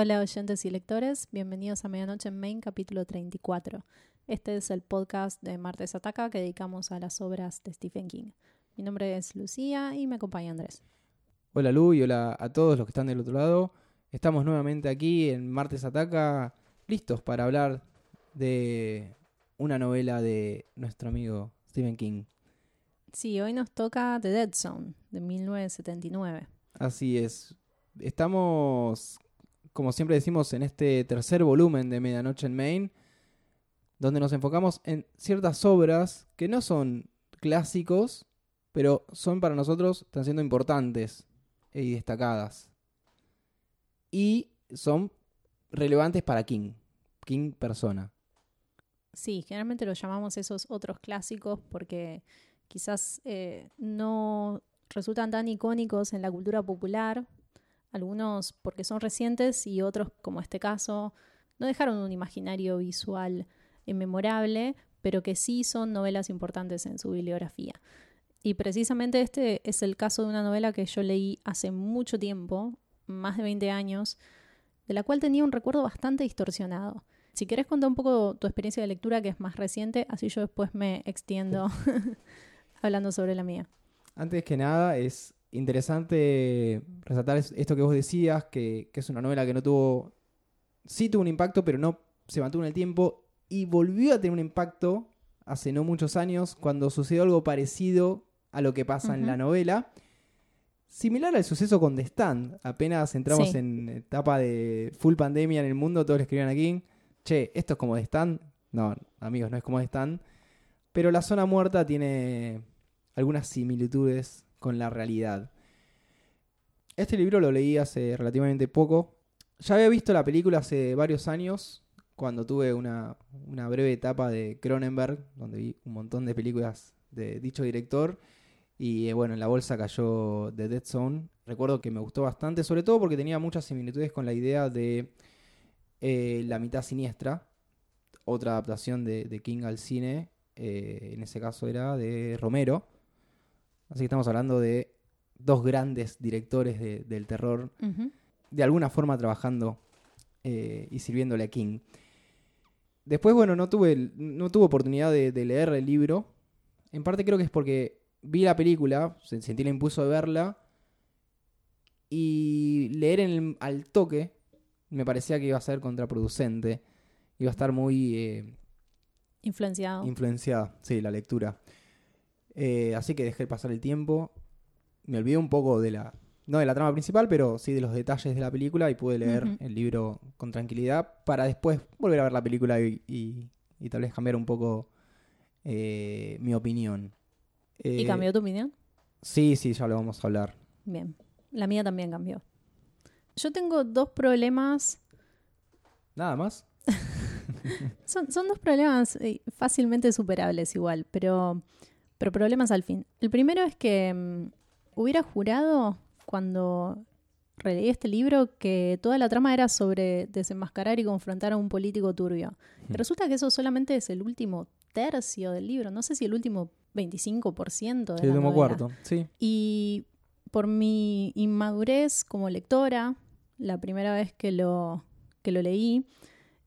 Hola oyentes y lectores, bienvenidos a Medianoche en Main, capítulo 34. Este es el podcast de Martes Ataca que dedicamos a las obras de Stephen King. Mi nombre es Lucía y me acompaña Andrés. Hola Lu y hola a todos los que están del otro lado. Estamos nuevamente aquí en Martes Ataca, listos para hablar de una novela de nuestro amigo Stephen King. Sí, hoy nos toca The Dead Zone, de 1979. Así es. Estamos, como siempre decimos, en este tercer volumen de Medianoche en Maine, donde nos enfocamos en ciertas obras que no son clásicos, pero son para nosotros, están siendo importantes y destacadas. Y son relevantes para King, King persona. Sí, generalmente los llamamos esos otros clásicos porque quizás eh, no resultan tan icónicos en la cultura popular, algunos porque son recientes y otros, como este caso, no dejaron un imaginario visual memorable, pero que sí son novelas importantes en su bibliografía. Y precisamente este es el caso de una novela que yo leí hace mucho tiempo, más de 20 años, de la cual tenía un recuerdo bastante distorsionado. Si querés contar un poco tu experiencia de lectura, que es más reciente, así yo después me extiendo hablando sobre la mía. Antes que nada, es interesante resaltar esto que vos decías, que, que es una novela que no tuvo, sí tuvo un impacto, pero no se mantuvo en el tiempo y volvió a tener un impacto hace no muchos años cuando sucedió algo parecido a lo que pasa en la novela. Similar al suceso con The Stand. Apenas entramos en etapa de full pandemia en el mundo, todos le escribían aquí, che, esto es como The Stand. No, amigos, no es como The Stand. Pero la zona muerta tiene algunas similitudes con la realidad. Este libro lo leí hace relativamente poco. Ya había visto la película hace varios años, cuando tuve una, una breve etapa de Cronenberg, donde vi un montón de películas de dicho director. Y eh, bueno, en la bolsa cayó The Dead Zone. Recuerdo que me gustó bastante, sobre todo porque tenía muchas similitudes con la idea de eh, La mitad siniestra, otra adaptación de, King al cine. Eh, en ese caso era de Romero. Así que estamos hablando de dos grandes directores del terror, de alguna forma trabajando y sirviéndole a King. Después, bueno, no tuve, no tuve oportunidad de leer el libro. En parte creo que es porque vi la película, sentí el impulso de verla y leer en al toque me parecía que iba a ser contraproducente. Iba a estar muy... Eh, Influenciado. Influenciada, sí, la lectura. Eh, así que dejé pasar el tiempo. Me olvidé un poco de la... No de la trama principal, pero sí de los detalles de la película y pude leer el libro con tranquilidad para después volver a ver la película y, tal vez cambiar un poco eh, mi opinión. ¿Y cambió tu opinión? Sí, sí, ya lo vamos a hablar. Bien. La mía también cambió. Yo tengo dos problemas. ¿Nada más? son, dos problemas eh, fácilmente superables igual, pero, pero problemas al fin. El primero es que mm, hubiera jurado cuando releí este libro que toda la trama era sobre desenmascarar y confrontar a un político turbio. Resulta que eso solamente es el último tercio del libro, no sé si el último 25% de sí, la cuarto, sí. Y por mi inmadurez como lectora, la primera vez que lo, que lo leí,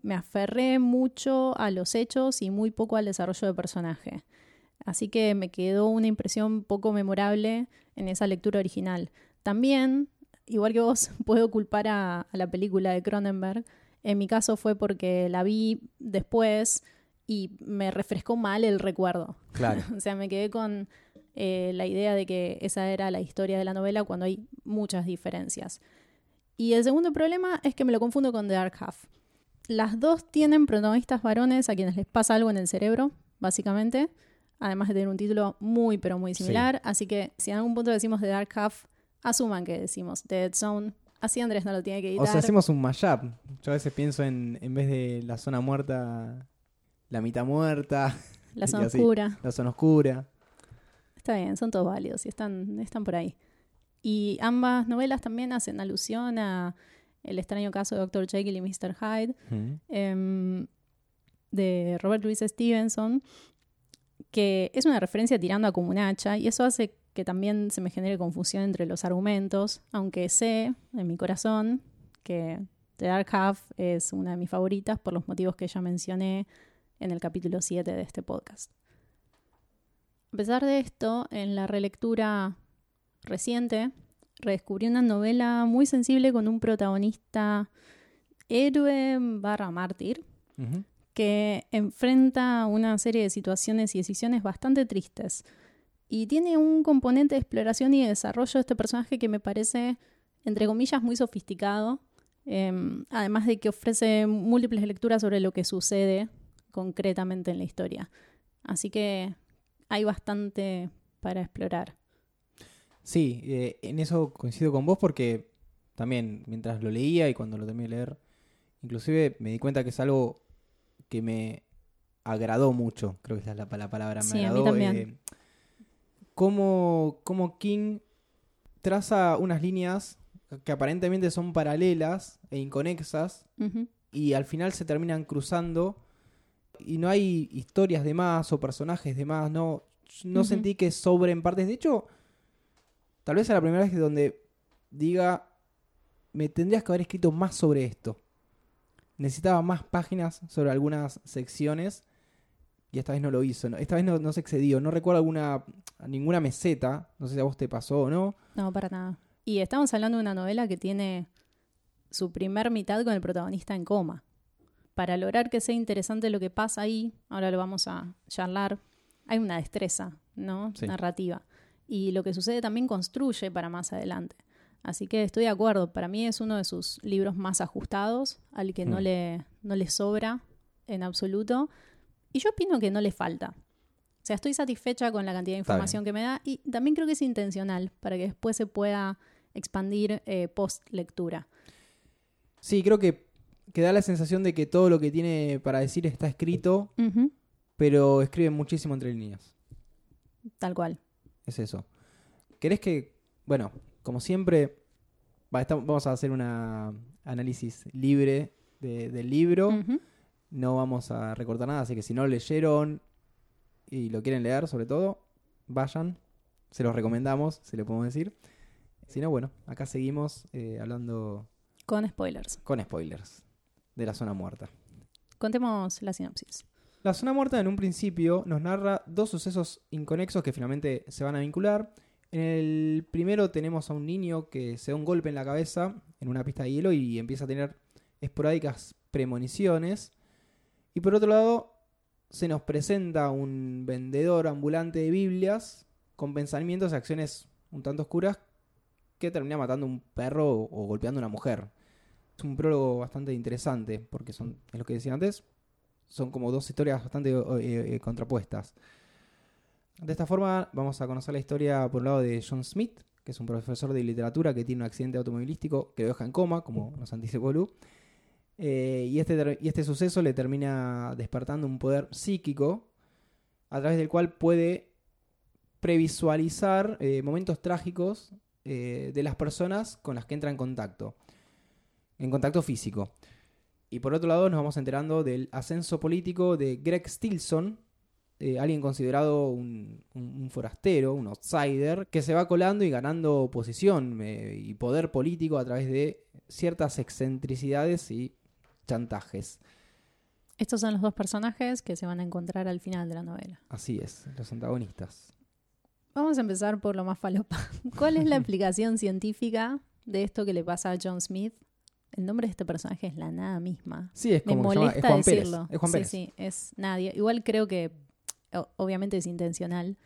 me aferré mucho a los hechos y muy poco al desarrollo de personaje. Así que me quedó una impresión poco memorable en esa lectura original. También, igual que vos, puedo culpar a la película de Cronenberg. En mi caso fue porque la vi después y me refrescó mal el recuerdo. Claro. o sea, me quedé con eh, la idea de que esa era la historia de la novela cuando hay muchas diferencias. Y el segundo problema es que me lo confundo con The Dark Half. Las dos tienen protagonistas varones a quienes les pasa algo en el cerebro, básicamente, además de tener un título muy, pero muy similar. Así que si en algún punto decimos The Dark Half, asuman que decimos The Dead Zone. Así Andrés no lo tiene que editar. O sea, hacemos un mashup. Yo a veces pienso en, en vez de la zona muerta, la mitad muerta. La zona oscura. La zona oscura. Está bien, son todos válidos y están, están por ahí. Y ambas novelas también hacen alusión a El extraño caso de Dr. Jekyll y Mr. Hyde em, de Robert Louis Stevenson, que es una referencia tirando a como un hacha y eso hace que también se me genere confusión entre los argumentos, aunque sé en mi corazón que The Dark Half es una de mis favoritas por los motivos que ya mencioné en el capítulo 7 de este podcast. A pesar de esto, en la relectura reciente, redescubrí una novela muy sensible con un protagonista héroe barra mártir. Que enfrenta una serie de situaciones y decisiones bastante tristes. Y tiene un componente de exploración y de desarrollo de este personaje que me parece, entre comillas, muy sofisticado. Em, además de que ofrece múltiples lecturas sobre lo que sucede concretamente en la historia. Así que hay bastante para explorar. Sí, eh, en eso coincido con vos porque también mientras lo leía y cuando lo terminé de leer, inclusive me di cuenta que es algo que me agradó mucho, creo que esa es la, pa- la palabra, me Sí, a mí agradó. también. eh, cómo, cómo King traza unas líneas que aparentemente son paralelas e inconexas y al final se terminan cruzando y no hay historias de más o personajes de más, no, no sentí que sobren partes. De hecho, tal vez es la primera vez que donde diga, me tendrías que haber escrito más sobre esto. Necesitaba más páginas sobre algunas secciones y esta vez no lo hizo. ¿no? Esta vez no, no se excedió. No recuerdo alguna ninguna meseta. No sé si a vos te pasó o no. No, para nada. Y estamos hablando de una novela que tiene su primer mitad con el protagonista en coma. Para lograr que sea interesante lo que pasa ahí, ahora lo vamos a charlar, hay una destreza, ¿no? Sí. Narrativa. Y lo que sucede también construye para más adelante. Así que estoy de acuerdo. Para mí es uno de sus libros más ajustados, al que no, Mm. le, no le sobra en absoluto. Y yo opino que no le falta. O sea, estoy satisfecha con la cantidad de información que me da y también creo que es intencional para que después se pueda expandir eh, post lectura. Sí, creo que, que da la sensación de que todo lo que tiene para decir está escrito, pero escribe muchísimo entre líneas. Tal cual. Es eso. ¿Querés que, bueno, como siempre, vamos a hacer un análisis libre de- del libro. No vamos a recortar nada, así que si no lo leyeron y lo quieren leer, sobre todo, vayan. Se los recomendamos, se lo podemos decir. Si no, bueno, acá seguimos eh, hablando Con spoilers. con spoilers de la zona muerta. Contemos la sinopsis. La zona muerta en un principio nos narra dos sucesos inconexos que finalmente se van a vincular. En el primero tenemos a un niño que se da un golpe en la cabeza en una pista de hielo y empieza a tener esporádicas premoniciones. Y por otro lado, se nos presenta un vendedor ambulante de Biblias con pensamientos y acciones un tanto oscuras que termina matando a un perro o, golpeando a una mujer. Es un prólogo bastante interesante porque son, es lo que decía antes, son como dos historias bastante eh, eh, contrapuestas. De esta forma vamos a conocer la historia por un lado de John Smith, que es un profesor de literatura que tiene un accidente automovilístico que lo deja en coma, como nos anticipó Lu. Eh, y, este, y este suceso le termina despertando un poder psíquico a través del cual puede previsualizar eh, momentos trágicos eh, de las personas con las que entra en contacto, en contacto físico. Y por otro lado nos vamos enterando del ascenso político de Greg Stilson, eh, alguien considerado un, un- forastero, un outsider, que se va colando y ganando posición eh, y poder político a través de ciertas excentricidades y chantajes. Estos son los dos personajes que se van a encontrar al final de la novela. Así es, los antagonistas. Vamos a empezar por lo más falopa. ¿Cuál es la explicación científica de esto que le pasa a John Smith? El nombre de este personaje es la nada misma. Sí, es Me como llama- molesta es Juan Pérez. decirlo. Es Juan sí, Pérez. sí, es nadie. Igual creo que obviamente es intencional,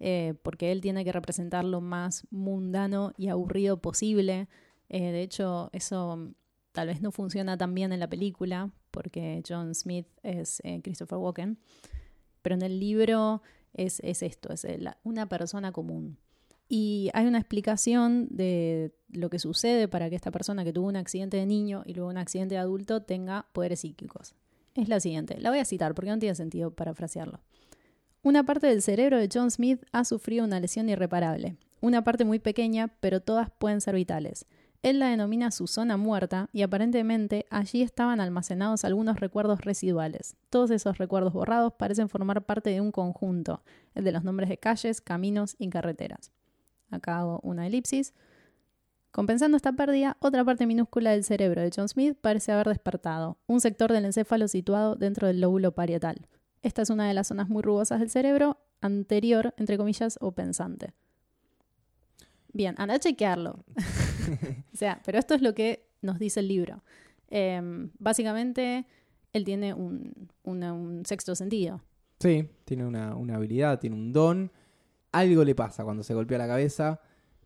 eh, porque él tiene que representar lo más mundano y aburrido posible. Eh, de hecho, eso mm, tal vez no funciona tan bien en la película, porque John Smith es eh, Christopher Walken, pero en el libro es, es esto, es una persona común. Y hay una explicación de lo que sucede para que esta persona que tuvo un accidente de niño y luego un accidente de adulto tenga poderes psíquicos. Es la siguiente, la voy a citar porque no tiene sentido parafrasearlo. Una parte del cerebro de John Smith ha sufrido una lesión irreparable. Una parte muy pequeña, pero todas pueden ser vitales. Él la denomina su zona muerta y aparentemente allí estaban almacenados algunos recuerdos residuales. Todos esos recuerdos borrados parecen formar parte de un conjunto, el de los nombres de calles, caminos y carreteras. Acá hago una elipsis. Compensando esta pérdida, otra parte minúscula del cerebro de John Smith parece haber despertado, un sector del encéfalo situado dentro del lóbulo parietal. Esta es una de las zonas muy rugosas del cerebro, anterior, entre comillas, o pensante. Bien, anda a chequearlo. o sea, pero esto es lo que nos dice el libro. Em, básicamente, él tiene un, un sexto sentido. Sí, tiene una, una habilidad, tiene un don. Algo le pasa cuando se golpea la cabeza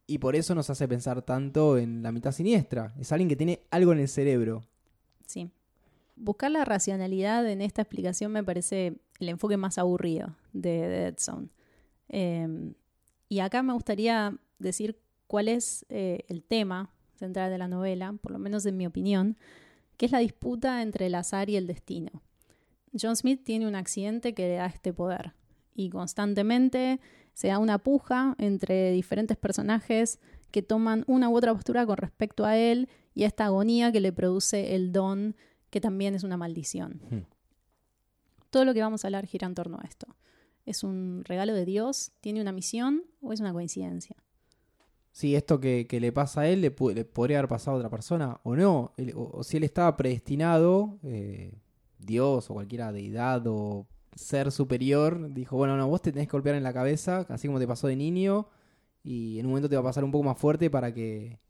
y por eso nos hace pensar tanto en la mitad siniestra. Es alguien que tiene algo en el cerebro. Sí. Buscar la racionalidad en esta explicación me parece el enfoque más aburrido de, Dead Zone. Em, y acá me gustaría decir cuál es eh, el tema central de la novela, por lo menos en mi opinión, que es la disputa entre el azar y el destino. John Smith tiene un accidente que le da este poder y constantemente se da una puja entre diferentes personajes que toman una u otra postura con respecto a él y a esta agonía que le produce el don, que también es una maldición. Hmm. Todo lo que vamos a hablar gira en torno a esto. ¿Es un regalo de Dios? ¿Tiene una misión o es una coincidencia? Sí, esto que, le pasa a él le, podría haber pasado a otra persona o no. o, si él estaba predestinado, eh, Dios o cualquiera deidad o ser superior dijo, bueno, no, vos te tenés que golpear en la cabeza, así como te pasó de niño, y en un momento te va a pasar un poco más fuerte para que,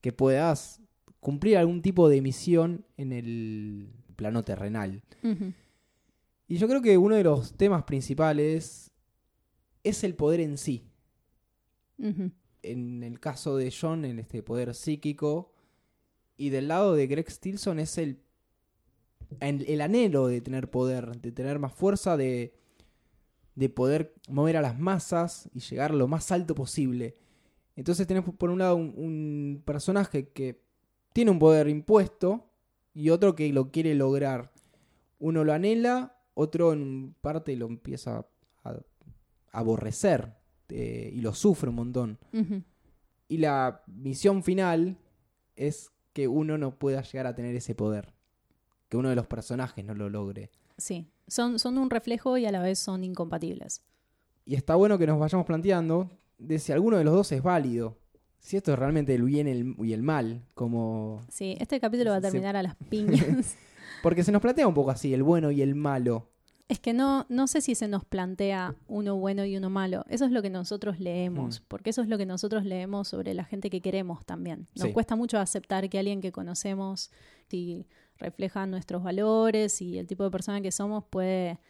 que puedas cumplir algún tipo de misión en el plano terrenal. Y yo creo que uno de los temas principales es el poder en sí. En el caso de John, en este poder psíquico, y del lado de Greg Stilson es el, el, anhelo de tener poder, de tener más fuerza, de, de poder mover a las masas y llegar lo más alto posible. Entonces tenemos por un lado un personaje que tiene un poder impuesto y otro que lo quiere lograr. Uno lo anhela, otro en parte lo empieza a, aborrecer eh, y lo sufre un montón. Y la misión final es que uno no pueda llegar a tener ese poder. Que uno de los personajes no lo logre. Sí, son, son un reflejo y a la vez son incompatibles. Y está bueno que nos vayamos planteando de si alguno de los dos es válido si esto es realmente el bien y el mal, como... Sí, este capítulo va a terminar a las piñas. Porque se nos plantea un poco así, el bueno y el malo. Es que no, no sé si se nos plantea uno bueno y uno malo. Eso es lo que nosotros leemos, mm. porque eso es lo que nosotros leemos sobre la gente que queremos también. Nos cuesta mucho aceptar que alguien que conocemos, si refleja nuestros valores y el tipo de persona que somos, puede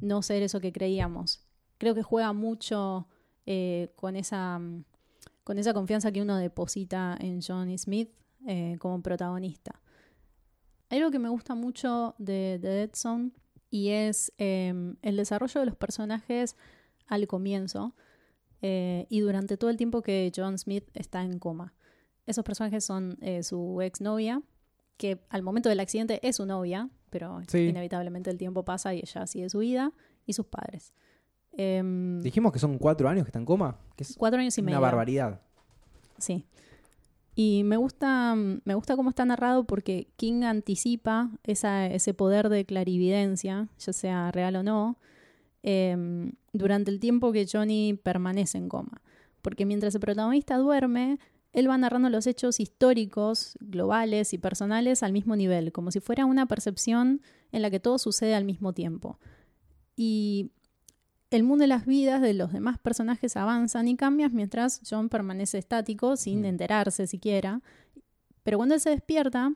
no ser eso que creíamos. Creo que juega mucho eh, con esa mm, con esa confianza que uno deposita en Johnny Smith eh, como protagonista. Hay algo que me gusta mucho de, Dead Zone y es em, el desarrollo de los personajes al comienzo eh, y durante todo el tiempo que John Smith está en coma. Esos personajes son eh, su exnovia, que al momento del accidente es su novia, pero inevitablemente el tiempo pasa y ella sigue su vida, y sus padres. Em, Dijimos que son cuatro años que está en coma. Que es cuatro años y medio. Una barbaridad. Sí. Y me gusta, me gusta cómo está narrado porque King anticipa ese poder de clarividencia, ya sea real o no, em, durante el tiempo que Johnny permanece en coma. Porque mientras el protagonista duerme, él va narrando los hechos históricos, globales y personales al mismo nivel, como si fuera una percepción en la que todo sucede al mismo tiempo. Y el mundo de las vidas de los demás personajes avanzan y cambian mientras John permanece estático sin mm. enterarse siquiera. Pero cuando él se despierta,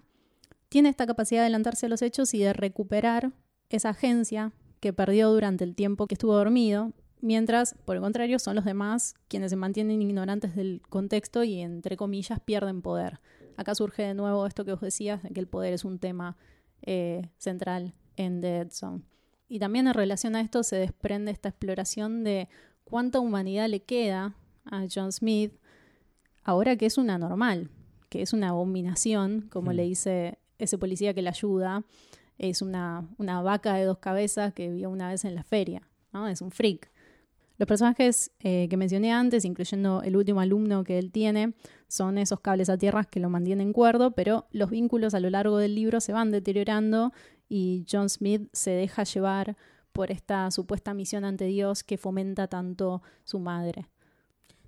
tiene esta capacidad de adelantarse a los hechos y de recuperar esa agencia que perdió durante el tiempo que estuvo dormido, mientras, por el contrario, son los demás quienes se mantienen ignorantes del contexto y, entre comillas, pierden poder. Acá surge de nuevo esto que os decías, de que el poder es un tema eh, central en Dead Zone. Y también en relación a esto se desprende esta exploración de cuánta humanidad le queda a John Smith ahora que es una normal, que es una abominación, como le hmm. dice ese policía que le ayuda, es una, una, vaca de dos cabezas que vio una vez en la feria, ¿no? Es un freak. Los personajes eh, que mencioné antes, incluyendo el último alumno que él tiene, son esos cables a tierras que lo mantienen cuerdo, pero los vínculos a lo largo del libro se van deteriorando y John Smith se deja llevar por esta supuesta misión ante Dios que fomenta tanto su madre.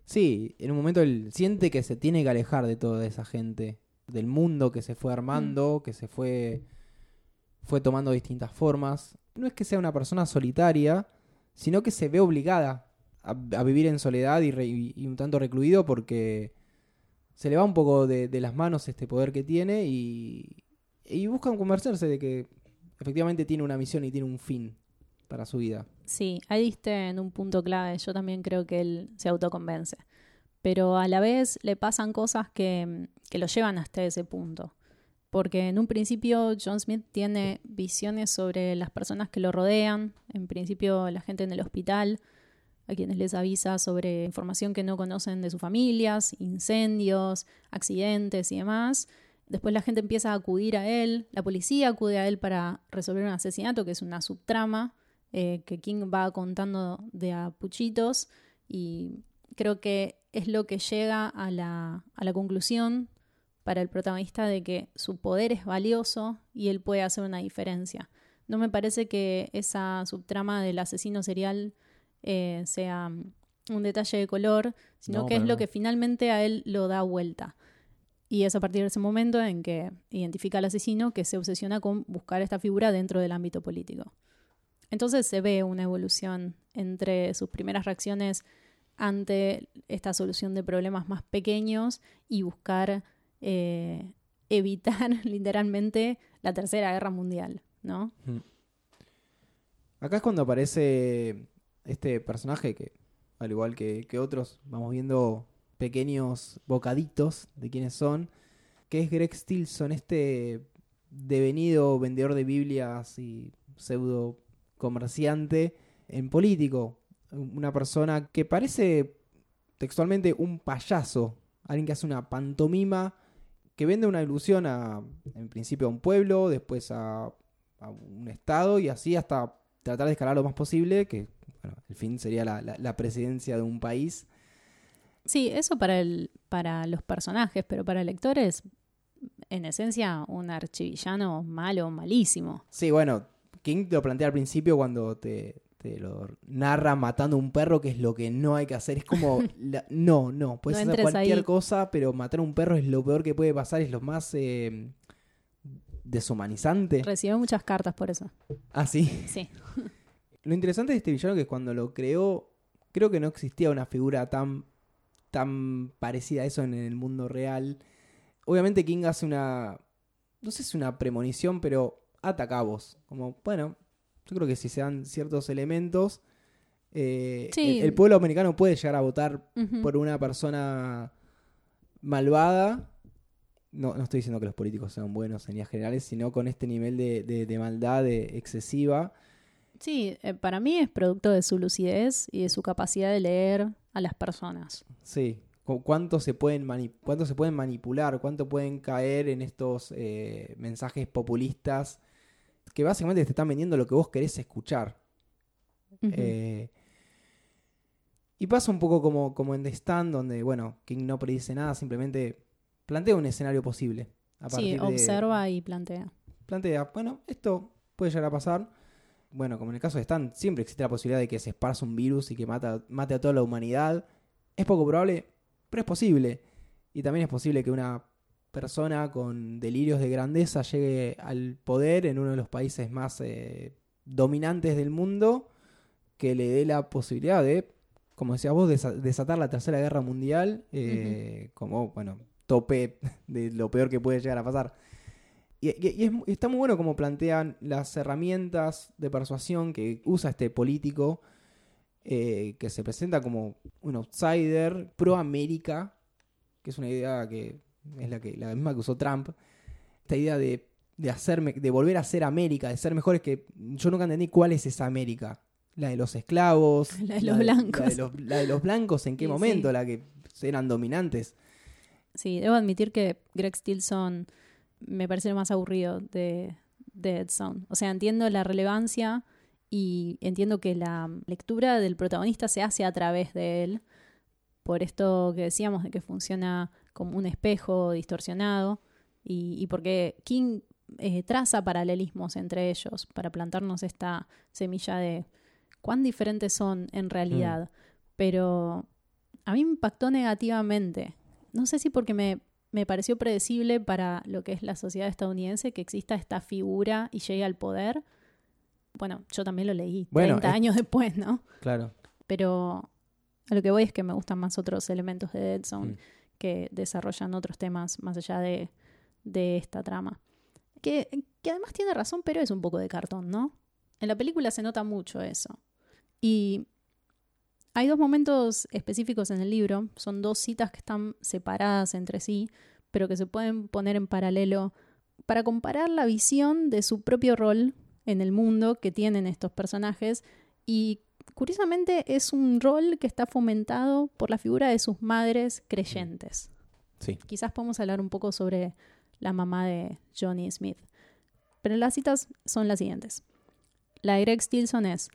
Sí, en un momento él siente que se tiene que alejar de toda esa gente, del mundo que se fue armando, que se fue, fue tomando distintas formas. No es que sea una persona solitaria, sino que se ve obligada a, a vivir en soledad y, re- y- y un tanto recluido porque se le va un poco de, de las manos este poder que tiene y, y buscan convencerse de que efectivamente tiene una misión y tiene un fin para su vida. Sí, ahí diste en un punto clave. Yo también creo que él se autoconvence. Pero a la vez le pasan cosas que, que lo llevan hasta ese punto. Porque en un principio John Smith tiene visiones sobre las personas que lo rodean. En principio la gente en el hospital, a quienes les avisa sobre información que no conocen de sus familias, incendios, accidentes y demás. Después la gente empieza a acudir a él, la policía acude a él para resolver un asesinato, que es una subtrama eh, que King va contando de a puchitos y creo que es lo que llega a la, a la conclusión para el protagonista de que su poder es valioso y él puede hacer una diferencia. No me parece que esa subtrama del asesino serial eh, sea mm, un detalle de color, sino No, que es lo que finalmente a él lo da vuelta. Y es a partir de ese momento en que identifica al asesino que se obsesiona con buscar esta figura dentro del ámbito político. Entonces se ve una evolución entre sus primeras reacciones ante esta solución de problemas más pequeños y buscar eh, evitar literalmente la tercera guerra mundial, ¿no? Acá es cuando aparece este personaje que, al igual que, que otros, vamos viendo pequeños bocaditos de quiénes son, que es Greg Stilson, este devenido vendedor de Biblias y pseudo comerciante en político. Una persona que parece textualmente un payaso, alguien que hace una pantomima, que vende una ilusión a, en principio a un pueblo, después a, un estado y así hasta tratar de escalar lo más posible, que bueno, el fin sería la presidencia de un país. Sí, eso para, el, para los personajes, pero para el lector es, en esencia, un archivillano malo, malísimo. Sí, bueno, King lo plantea al principio cuando te, te lo narra matando a un perro, que es lo que no hay que hacer. Es como, la- no, no, puedes No hacer cualquier ahí. cosa, pero matar a un perro es lo peor que puede pasar, es lo más eh, deshumanizante. Recibió muchas cartas por eso. Ah, sí. Sí. Lo interesante de este villano es que cuando lo creó, creo que no existía una figura tan, tan parecida a eso en el mundo real. Obviamente King hace una, no sé si es una premonición, pero ata cabos. Como, bueno, yo creo que si se dan ciertos elementos, eh, Sí. el, el pueblo americano puede llegar a votar por una persona malvada. No, no estoy diciendo que los políticos sean buenos en líneas generales, sino con este nivel de, de- de maldad excesiva. Sí, eh, para mí es producto de su lucidez y de su capacidad de leer a las personas. Sí, cu- cuánto se pueden mani- cuánto se pueden manipular, cuánto pueden caer en estos eh, mensajes populistas que básicamente te están vendiendo lo que vos querés escuchar. Eh, y pasa un poco como, como en The Stand, donde, bueno, King no predice nada, simplemente plantea un escenario posible. A sí, de- observa y plantea. plantea, bueno, esto puede llegar a pasar. Bueno, como en el caso de Stan, siempre existe la posibilidad de que se esparza un virus y que mata, mate a toda la humanidad. Es poco probable, pero es posible. Y también es posible que una persona con delirios de grandeza llegue al poder en uno de los países más eh, dominantes del mundo, que le dé la posibilidad de, como decías vos, desa- desatar la Tercera Guerra Mundial, eh, como, bueno, tope de lo peor que puede llegar a pasar. Y, es está muy bueno como plantean las herramientas de persuasión que usa este político, eh, que se presenta como un outsider pro América, que es una idea que es la, que, la misma que usó Trump. Esta idea de, de, hacerme, de volver a ser América, de ser mejores que... Yo nunca entendí cuál es esa América. La de los esclavos. La de los blancos. La de los, la de los blancos, ¿en qué Sí, momento? sí. La que eran dominantes. Sí, debo admitir que Greg Stilson me parece lo más aburrido de, de Dead Zone. O sea, entiendo la relevancia y entiendo que la lectura del protagonista se hace a través de él. Por esto que decíamos de que funciona como un espejo distorsionado y, y porque King eh, traza paralelismos entre ellos para plantarnos esta semilla de cuán diferentes son en realidad. Pero a mí me impactó negativamente. No sé si porque me, me pareció predecible para lo que es la sociedad estadounidense que exista esta figura y llegue al poder. Bueno, yo también lo leí Bueno, 30 es- años después, ¿no? Claro. Pero a lo que voy es que me gustan más otros elementos de Dead Zone Mm. que desarrollan otros temas más allá de, de esta trama. Que, que además tiene razón, pero es un poco de cartón, ¿no? En la película se nota mucho eso. Y hay dos momentos específicos en el libro, son dos citas que están separadas entre sí, pero que se pueden poner en paralelo para comparar la visión de su propio rol en el mundo que tienen estos personajes y curiosamente es un rol que está fomentado por la figura de sus madres creyentes. Sí. Quizás podemos hablar un poco sobre la mamá de Johnny Smith. Pero las citas son las siguientes. La de Greg Stilson es,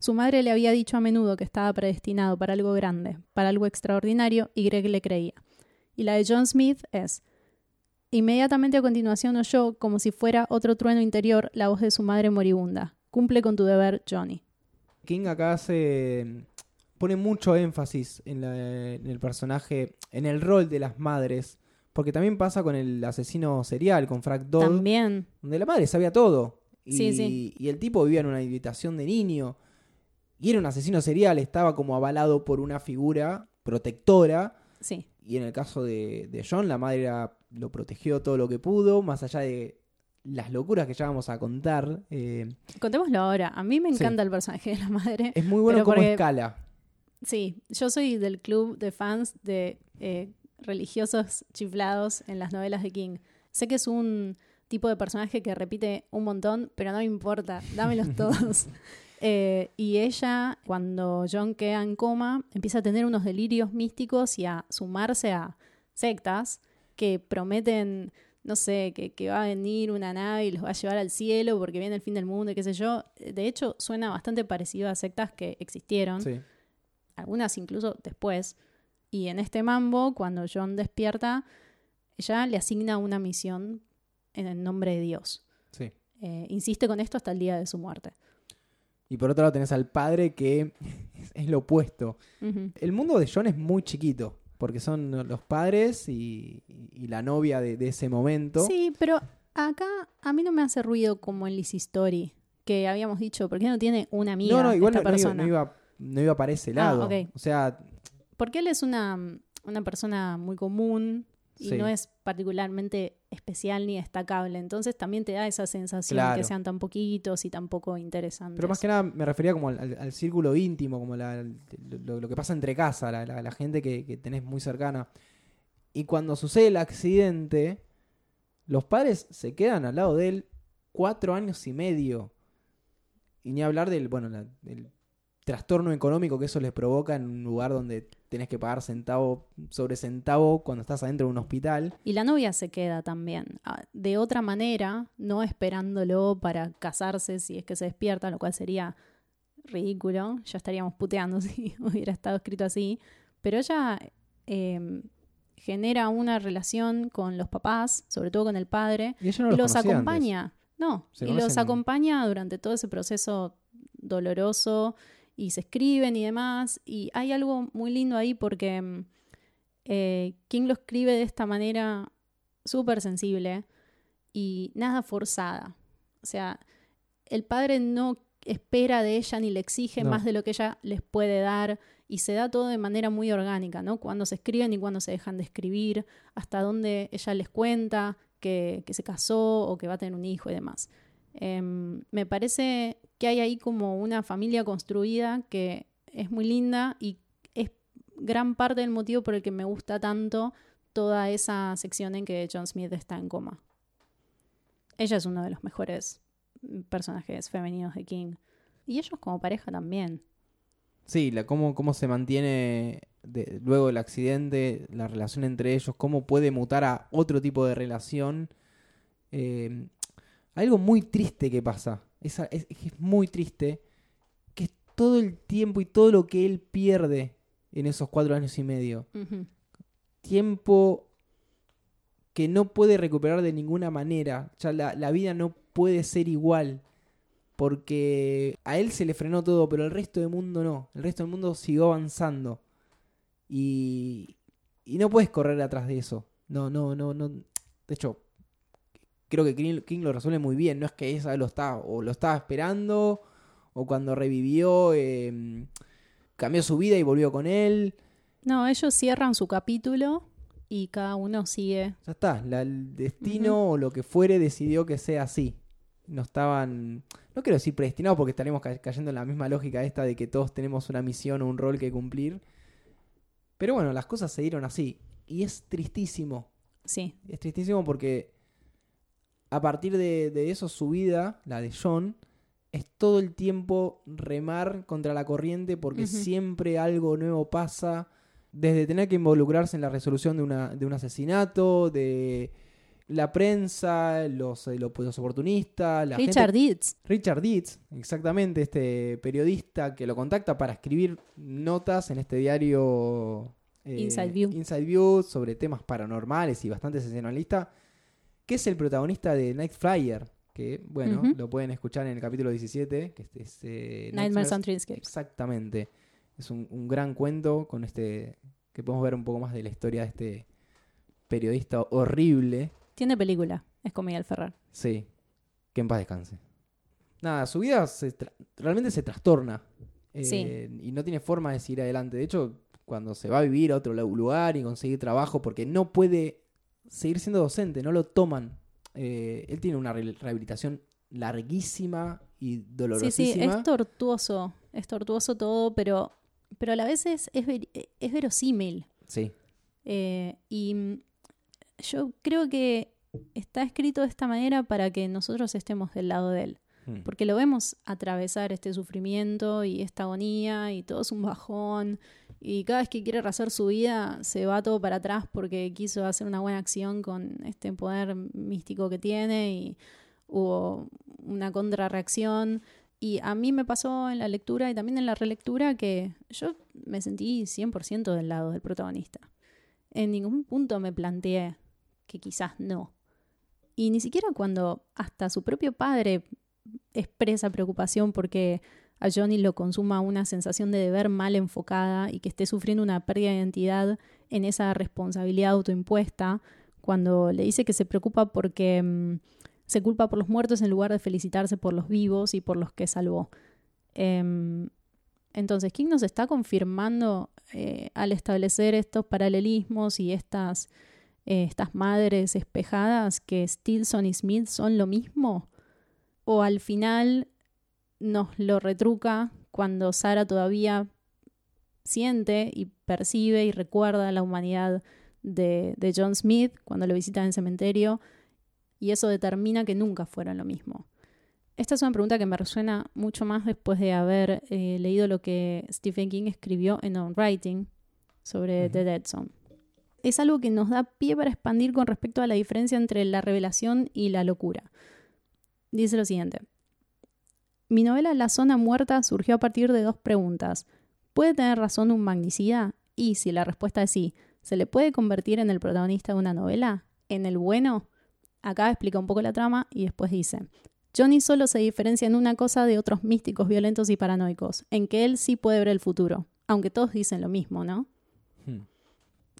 su madre le había dicho a menudo que estaba predestinado para algo grande, para algo extraordinario, y Greg le creía. Y la de John Smith es, inmediatamente a continuación oyó, como si fuera otro trueno interior, la voz de su madre moribunda. Cumple con tu deber, Johnny. King acá hace pone mucho énfasis en, la- en el personaje, en el rol de las madres, porque también pasa con el asesino serial, con Frank Dodd, También, donde la madre sabía todo. Y, Sí, sí. y el tipo vivía en una habitación de niño. Y era un asesino serial, estaba como avalado por una figura protectora. sí. Y en el caso de, de John, la madre era- lo protegió todo lo que pudo, más allá de las locuras que ya vamos a contar. eh, Contémoslo ahora. A mí me Sí. encanta el personaje de la madre. es muy bueno como porque- escala. Sí, yo soy del club de fans de eh, religiosos chiflados en las novelas de King. Sé que es un tipo de personaje que repite un montón, pero no me importa, dámelos todos. Eh, y ella, cuando John queda en coma, empieza a tener unos delirios místicos y a sumarse a sectas que prometen, no sé, que, que va a venir una nave y los va a llevar al cielo porque viene el fin del mundo y qué sé yo. De hecho, suena bastante parecido a sectas que existieron Sí. algunas incluso después. Y en este mambo, cuando John despierta, ella le asigna una misión en el nombre de Dios. Sí. Eh, insiste con esto hasta el día de su muerte. Y por otro lado tenés al padre que es lo opuesto. El mundo de John es muy chiquito, porque son los padres y, y la novia de, de ese momento. Sí, pero acá a mí no me hace ruido como en Liz Story, que habíamos dicho, ¿por qué no tiene una amiga no, no, igual esta no, no iba, persona? no iba- no iba para ese Ah, lado. O sea, Porque él es una, una persona muy común y Sí. no es particularmente especial ni destacable. Entonces también te da esa sensación Claro. que sean tan poquitos y tan poco interesantes. pero más que nada me refería como al, al- al círculo íntimo, como la- lo, lo que pasa entre casa, la, la- la gente que, que tenés muy cercana. Y cuando sucede el accidente, los padres se quedan al lado de él cuatro años y medio. Y ni hablar del, bueno, trastorno económico que eso les provoca en un lugar donde tenés que pagar centavo sobre centavo cuando estás adentro de un hospital. Y la novia se queda también, ah, de otra manera, no esperándolo para casarse si es que se despierta, lo cual sería ridículo, ya estaríamos puteando si hubiera estado escrito así, pero ella eh, genera una relación con los papás, sobre todo con el padre, Y ella no y los, los antes. acompaña, no, Se y los acompaña durante todo ese proceso doloroso y se escriben y demás. Y hay algo muy lindo ahí porque mm, eh, King lo escribe de esta manera súper sensible y nada forzada. O sea, el padre no espera de ella ni le exige No. más de lo que ella les puede dar y se da todo de manera muy orgánica, ¿no? Cuando se escriben y cuando se dejan de escribir, hasta dónde ella les cuenta que, que se casó o que va a tener un hijo y demás. Em, me parece que hay ahí como una familia construida que es muy linda y es gran parte del motivo por el que me gusta tanto toda esa sección en que John Smith está en coma. Ella es uno de los mejores personajes femeninos de King. Y ellos como pareja también. Sí, cómo, cómo se mantiene luego del accidente, la relación entre ellos, cómo puede mutar a otro tipo de relación. Eh, algo muy triste que pasa, es, es- es muy triste, que es todo el tiempo y todo lo que él pierde en esos cuatro años y medio. Tiempo que no puede recuperar de ninguna manera. Ya la, la vida no puede ser igual. Porque a él se le frenó todo, pero el resto del mundo no. El resto del mundo siguió avanzando. Y, y no puedes correr atrás de eso. No, no, no, no. De hecho, creo que King, King lo resuelve muy bien. No es que esa lo estaba, o lo estaba esperando, o cuando revivió, eh, cambió su vida y volvió con él. No, ellos cierran su capítulo y cada uno sigue. Ya está, la- el destino o lo que fuere decidió que sea así. No estaban, no quiero decir predestinados porque estaremos ca- cayendo en la misma lógica esta de que todos tenemos una misión o un rol que cumplir. Pero bueno, las cosas se dieron así. Y es tristísimo. Sí, Es tristísimo porque a partir de, de eso su vida, la de John, es todo el tiempo remar contra la corriente porque siempre algo nuevo pasa. Desde tener que involucrarse en la resolución de, una, de un asesinato, de la prensa, los, eh, los, los oportunistas, la gente- Richard Deeds. Richard Dietz, exactamente, este periodista que lo contacta para escribir notas en este diario eh, Inside View. Inside View sobre temas paranormales y bastante sensacionalista, que es el protagonista de Night Flyer, que bueno, lo pueden escuchar en el capítulo 17, que este es eh, Nightmares on Dreamscapes. Exactamente. Es un, un gran cuento con este que podemos ver un poco más de la historia de este periodista horrible Tiene película. Es con Miguel Ferrer. Sí, que en paz descanse. Nada, su vida se realmente se trastorna. eh, Sí. Y no tiene forma de seguir adelante. De hecho, cuando se va a vivir a otro lu- lugar y conseguir trabajo, porque no puede seguir siendo docente, no lo toman. Eh, él tiene una re- rehabilitación larguísima y Sí, dolorosísima. sí, es tortuoso. Es tortuoso todo, pero, pero a la vez es, es, ver- es verosímil. Sí, Eh, y mm, yo creo que está escrito de esta manera para que nosotros estemos del lado de él. Mm. Porque lo vemos atravesar este sufrimiento y esta agonía y todo es un bajón. Y cada vez que quiere rehacer su vida se va todo para atrás porque quiso hacer una buena acción con este poder místico que tiene y hubo una contrarreacción. Y a mí me pasó en la lectura y también en la relectura que yo me sentí 100% del lado del protagonista. En ningún punto me planteé que quizás no. Y ni siquiera cuando hasta su propio padre expresa preocupación porque a Johnny lo consuma una sensación de deber mal enfocada y que esté sufriendo una pérdida de identidad en esa responsabilidad autoimpuesta, cuando le dice que se preocupa porque mm, se culpa por los muertos en lugar de felicitarse por los vivos y por los que salvó. Em, entonces, King nos está confirmando eh, al establecer estos paralelismos y estas, eh, estas madres espejadas que Stilson y Smith son lo mismo o al final nos lo retruca cuando Sara todavía siente y percibe y recuerda la humanidad de, de John Smith cuando lo visita en el cementerio y eso determina que nunca fueron lo mismo. Esta es una pregunta que me resuena mucho más después de haber eh, leído lo que Stephen King escribió en On Writing sobre. The Dead Zone. Es algo que nos da pie para expandir con respecto a la diferencia entre la revelación y la locura. Dice lo siguiente. Mi novela La zona muerta surgió a partir de dos preguntas. ¿Puede tener razón un magnicida? Y si la respuesta es sí, ¿se le puede convertir en el protagonista de una novela? ¿En el bueno? Acá explica un poco la trama y después dice, Johnny solo se diferencia en una cosa de otros místicos violentos y paranoicos, en que él sí puede ver el futuro, aunque todos dicen lo mismo, ¿no? Hmm.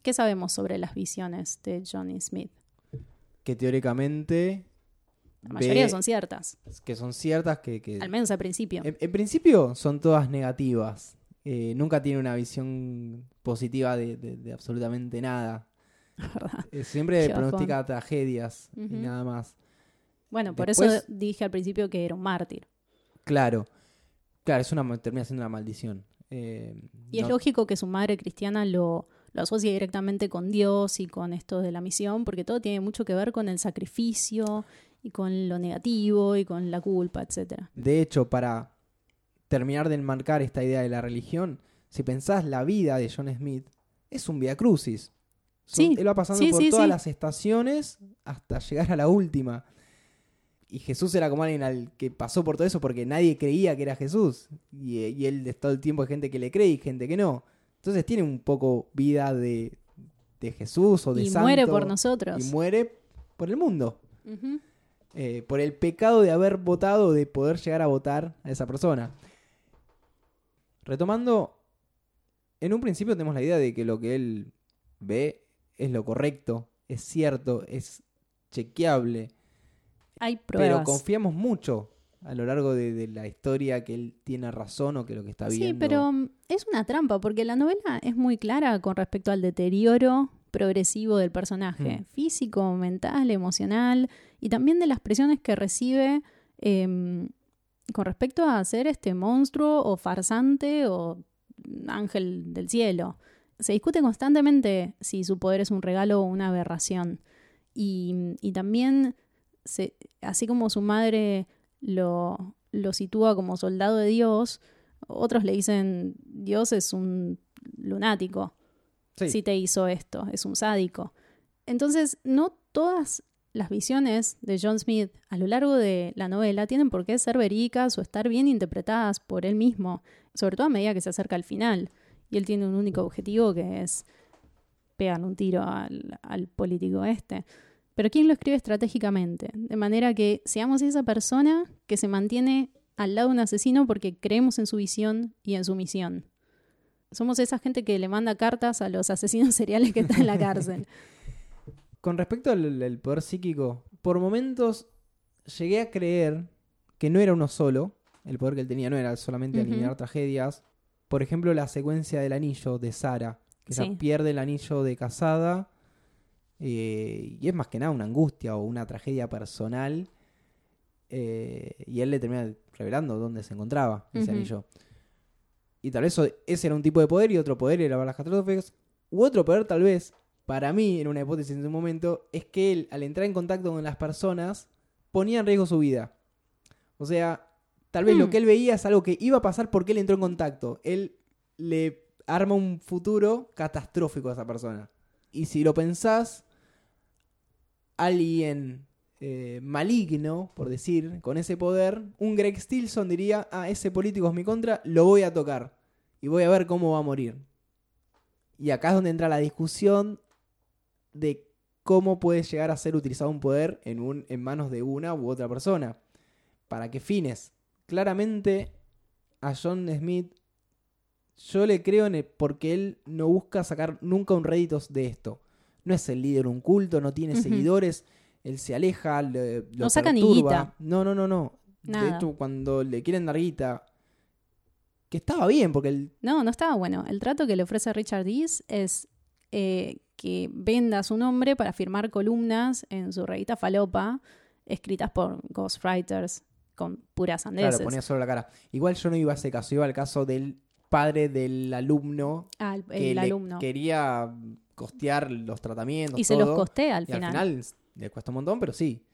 ¿Qué sabemos sobre las visiones de Johnny Smith? Que teóricamente. La mayoría son ciertas, Que son ciertas, que. que- al menos al principio. En, en principio son todas negativas. Eh, nunca tiene una visión positiva de, de- de absolutamente nada. Eh, siempre Qué bajón. pronostica tragedias y nada más. Bueno, por eso dije al principio que era un mártir. Claro. Claro, es una, termina siendo una maldición. Eh, Y es lógico que su madre cristiana lo, lo asocie directamente con Dios y con esto de la misión, porque todo tiene mucho que ver con el sacrificio y con lo negativo y con la culpa, etcétera. De hecho, para terminar de enmarcar esta idea de la religión, si pensás la vida de John Smith, es un via crucis. Sí, Él va pasando sí, por sí, todas las estaciones hasta llegar a la última. Y Jesús era como alguien al que pasó por todo eso porque nadie creía que era Jesús. Y, y él todo el tiempo hay gente que le cree y gente que no. Entonces tiene un poco vida de, de Jesús o de Y santo. muere por nosotros. Y muere por el mundo. Ujú. Eh, por el pecado de haber votado, de poder llegar a votar a esa persona. Retomando, en un principio tenemos la idea de que lo que él ve es lo correcto, es cierto, es chequeable. Hay pruebas. Pero confiamos mucho a lo largo de, de la historia que él tiene razón o que lo que está viendo. Sí, pero mm, es una trampa, porque la novela es muy clara con respecto al deterioro progresivo del personaje, Mm. físico, mental, emocional, y también de las presiones que recibe em, con respecto a ser este monstruo o farsante o ángel del cielo. Se discute constantemente si su poder es un regalo o una aberración. Y, y también, se- así como su madre lo, lo sitúa como soldado de Dios, otros le dicen Dios es un lunático Sí. si te hizo esto, es un sádico. Entonces, no todas las visiones de John Smith a lo largo de la novela tienen por qué ser verídicas o estar bien interpretadas por él mismo, sobre todo a medida que se acerca al final. Y él tiene un único objetivo que es pegarle un tiro al, al político este. Pero ¿quién lo escribe estratégicamente? De manera que seamos esa persona que se mantiene al lado de un asesino porque creemos en su visión y en su misión. Somos esa gente que le manda cartas a los asesinos seriales que están en la cárcel. Con respecto al, al poder psíquico, por momentos llegué a creer que no era uno solo. El poder que él tenía no era solamente Ujú. eliminar tragedias. Por ejemplo, la secuencia del anillo de Sara, que Sí. pierde el anillo de casada. eh, y es más que nada una angustia o una tragedia personal. eh, y él le termina revelando dónde se encontraba ese anillo. Y tal vez eso- ese era un tipo de poder y otro poder era ver las catástrofes. U otro poder, tal vez, para mí, en una hipótesis en su momento, es que él, al entrar en contacto con las personas, ponía en riesgo su vida. O sea, tal vez lo Hmm. que él veía es algo que iba a pasar porque él entró en contacto. Él le arma un futuro catastrófico a esa persona. Y si lo pensás, alguien eh, maligno, por decir, con ese poder, un Greg Stilson diría, ah, ese político es mi contra, lo voy a tocar. Y voy a ver cómo va a morir. Y acá es donde entra la discusión de cómo puede llegar a ser utilizado un poder en, un, en manos de una u otra persona. ¿Para qué fines? Claramente a John Smith yo le creo en el- porque él no busca sacar nunca un rédito de esto. No es el líder de un culto, no tiene seguidores, él se aleja, le- lo No saca ni guita. No, no, no, no. De hecho, cuando le quieren dar guita, que estaba bien, porque él No, no estaba bueno. El trato que le ofrece Richard Dees es eh, que venda su nombre para firmar columnas en su revista Falopa, escritas por ghostwriters con puras sandeces. Claro, ponía solo la cara. Igual yo no iba a ese caso, iba al caso del padre del alumno Ah, el, que el le alumno. quería costear los tratamientos. Y se los costea al y al final. Le cuesta un montón, pero sí.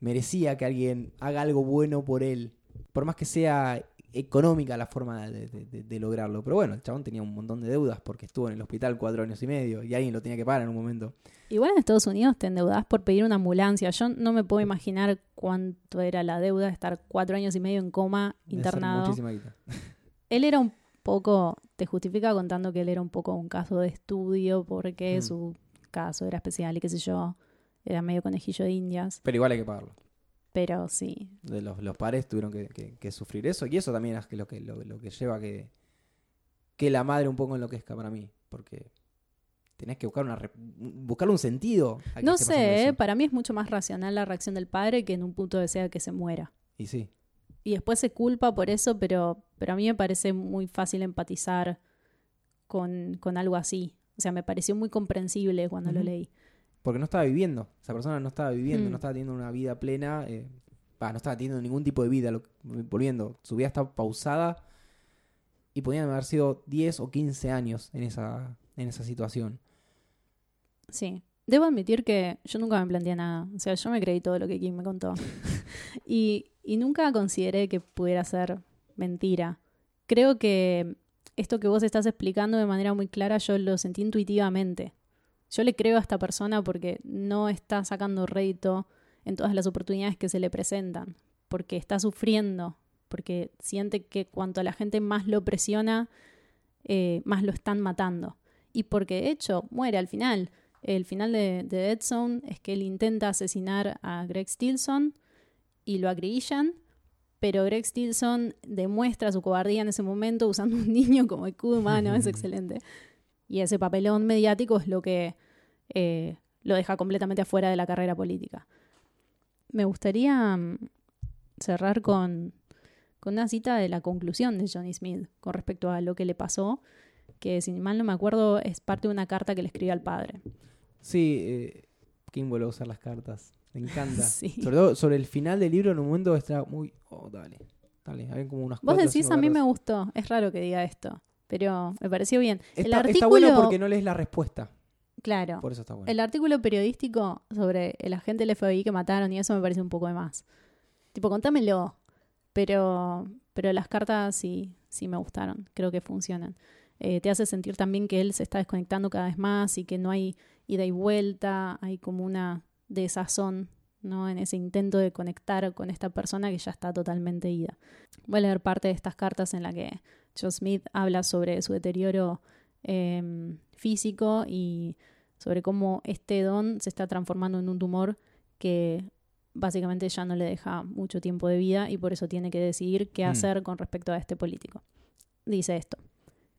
Merecía que alguien haga algo bueno por él. Por más que sea económica la forma de, de- de- de lograrlo. Pero bueno, el chabón tenía un montón de deudas porque estuvo en el hospital cuatro años y medio y alguien lo tenía que pagar en un momento. Igual en Estados Unidos te endeudás por pedir una ambulancia. Yo no me puedo imaginar cuánto era la deuda de estar cuatro años y medio en coma, internado. muchísima guita. Él era un poco, te justifica contando que él era un poco un caso de estudio porque Mm. su caso era especial y qué sé yo, era medio conejillo de indias, Pero igual hay que pagarlo. pero sí, de los, los padres tuvieron que, que- que sufrir eso y eso también es lo que lo, lo que lleva que que la madre un poco enloquezca para mí porque tenés que buscar una buscarle un sentido a que no sé, ¿eh? eso. para mí es mucho más racional la reacción del padre que en un punto desea que se muera. y sí Y después se culpa por eso, pero, pero a mí me parece muy fácil empatizar con, con algo así. O sea, me pareció muy comprensible cuando lo leí. Porque no estaba viviendo esa persona no estaba viviendo Mm. no estaba teniendo una vida plena eh, no estaba teniendo ningún tipo de vida lo- volviendo su vida estaba pausada y podían haber sido 10 o 15 años en esa en esa situación Sí. Debo admitir que yo nunca me planteé nada. O sea, yo me creí todo lo que Kim me contó. y, y nunca consideré que pudiera ser mentira. Creo que esto que vos estás explicando de manera muy clara, yo lo sentí intuitivamente. Yo le creo a esta persona porque no está sacando rédito en todas las oportunidades que se le presentan. Porque está sufriendo. Porque siente que cuanto a la gente más lo presiona, eh, más lo están matando. Y porque de hecho muere al final. El final de, de Dead Zone es que él intenta asesinar a Greg Stilson y lo acribillan, pero Greg Stilson demuestra su cobardía en ese momento usando un niño como escudo humano, es excelente. Y ese papelón mediático es lo que eh, lo deja completamente afuera de la carrera política. Me gustaría mm, cerrar con, con una cita de la conclusión de Johnny Smith con respecto a lo que le pasó, que si mal no me acuerdo es parte de una carta que le escribió al padre. Sí, eh, King vuelve a usar las cartas. Me encanta. Sí. Sobre todo sobre el final del libro, en un momento está muy. Oh, dale. Dale, hay como unas Vos decís, a mí me gustó. Es raro que diga esto, pero me pareció bien. el Está, artículo, está bueno porque no lees la respuesta. claro, Por eso está bueno. el artículo periodístico sobre el agente del FBI que mataron y eso me parece un poco de más. Tipo, contámelo. Pero, pero las cartas sí, sí me gustaron. Creo que funcionan. Eh, te hace sentir también que él se está desconectando cada vez más y que no hay ida y vuelta, hay como una desazón, ¿no? En ese intento de conectar con esta persona que ya está totalmente ida. Voy a leer parte de estas cartas en la que Joe Smith habla sobre su deterioro eh, físico y sobre cómo este don se está transformando en un tumor que básicamente ya no le deja mucho tiempo de vida y por eso tiene que decidir qué Mm. hacer con respecto a este político. Dice esto.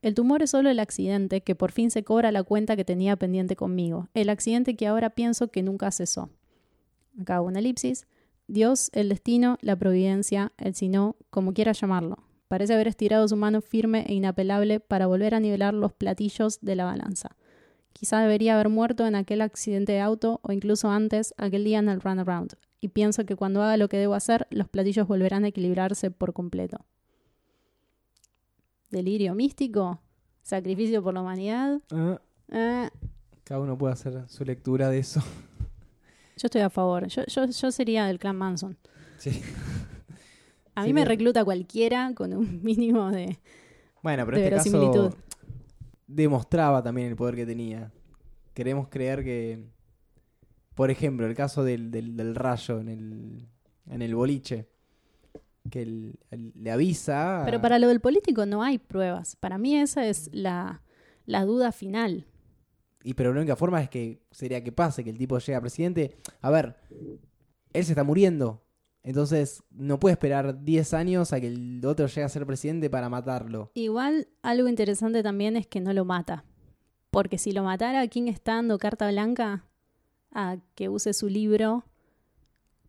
El tumor es solo el accidente que por fin se cobra la cuenta que tenía pendiente conmigo, el accidente que ahora pienso que nunca cesó. Acá hago una elipsis. Dios, el destino, la providencia, el sino, como quiera llamarlo. Parece haber estirado su mano firme e inapelable para volver a nivelar los platillos de la balanza. Quizá debería haber muerto en aquel accidente de auto o incluso antes, aquel día en el runaround. Y pienso que cuando haga lo que debo hacer, los platillos volverán a equilibrarse por completo. Delirio místico, sacrificio por la humanidad. Ah, Eh, cada uno puede hacer su lectura de eso. yo estoy a favor. Yo, yo, yo sería del clan Manson. Sí. A Sí, mí me pero- recluta cualquiera con un mínimo de... Bueno, pero De este caso demostraba también el poder que tenía. Queremos creer que, por ejemplo, el caso del, del, del rayo en el, en el boliche, que el- el- le avisa... Pero para lo del político no hay pruebas. Para mí esa es la, la duda final. Y pero la única forma es que sería que pase, que el tipo llegue a presidente. A ver, él se está muriendo. Entonces no puede esperar 10 años a que el otro llegue a ser presidente para matarlo. Igual algo interesante también es que no lo mata. Porque si lo matara, ¿quién está dando carta blanca a que use su libro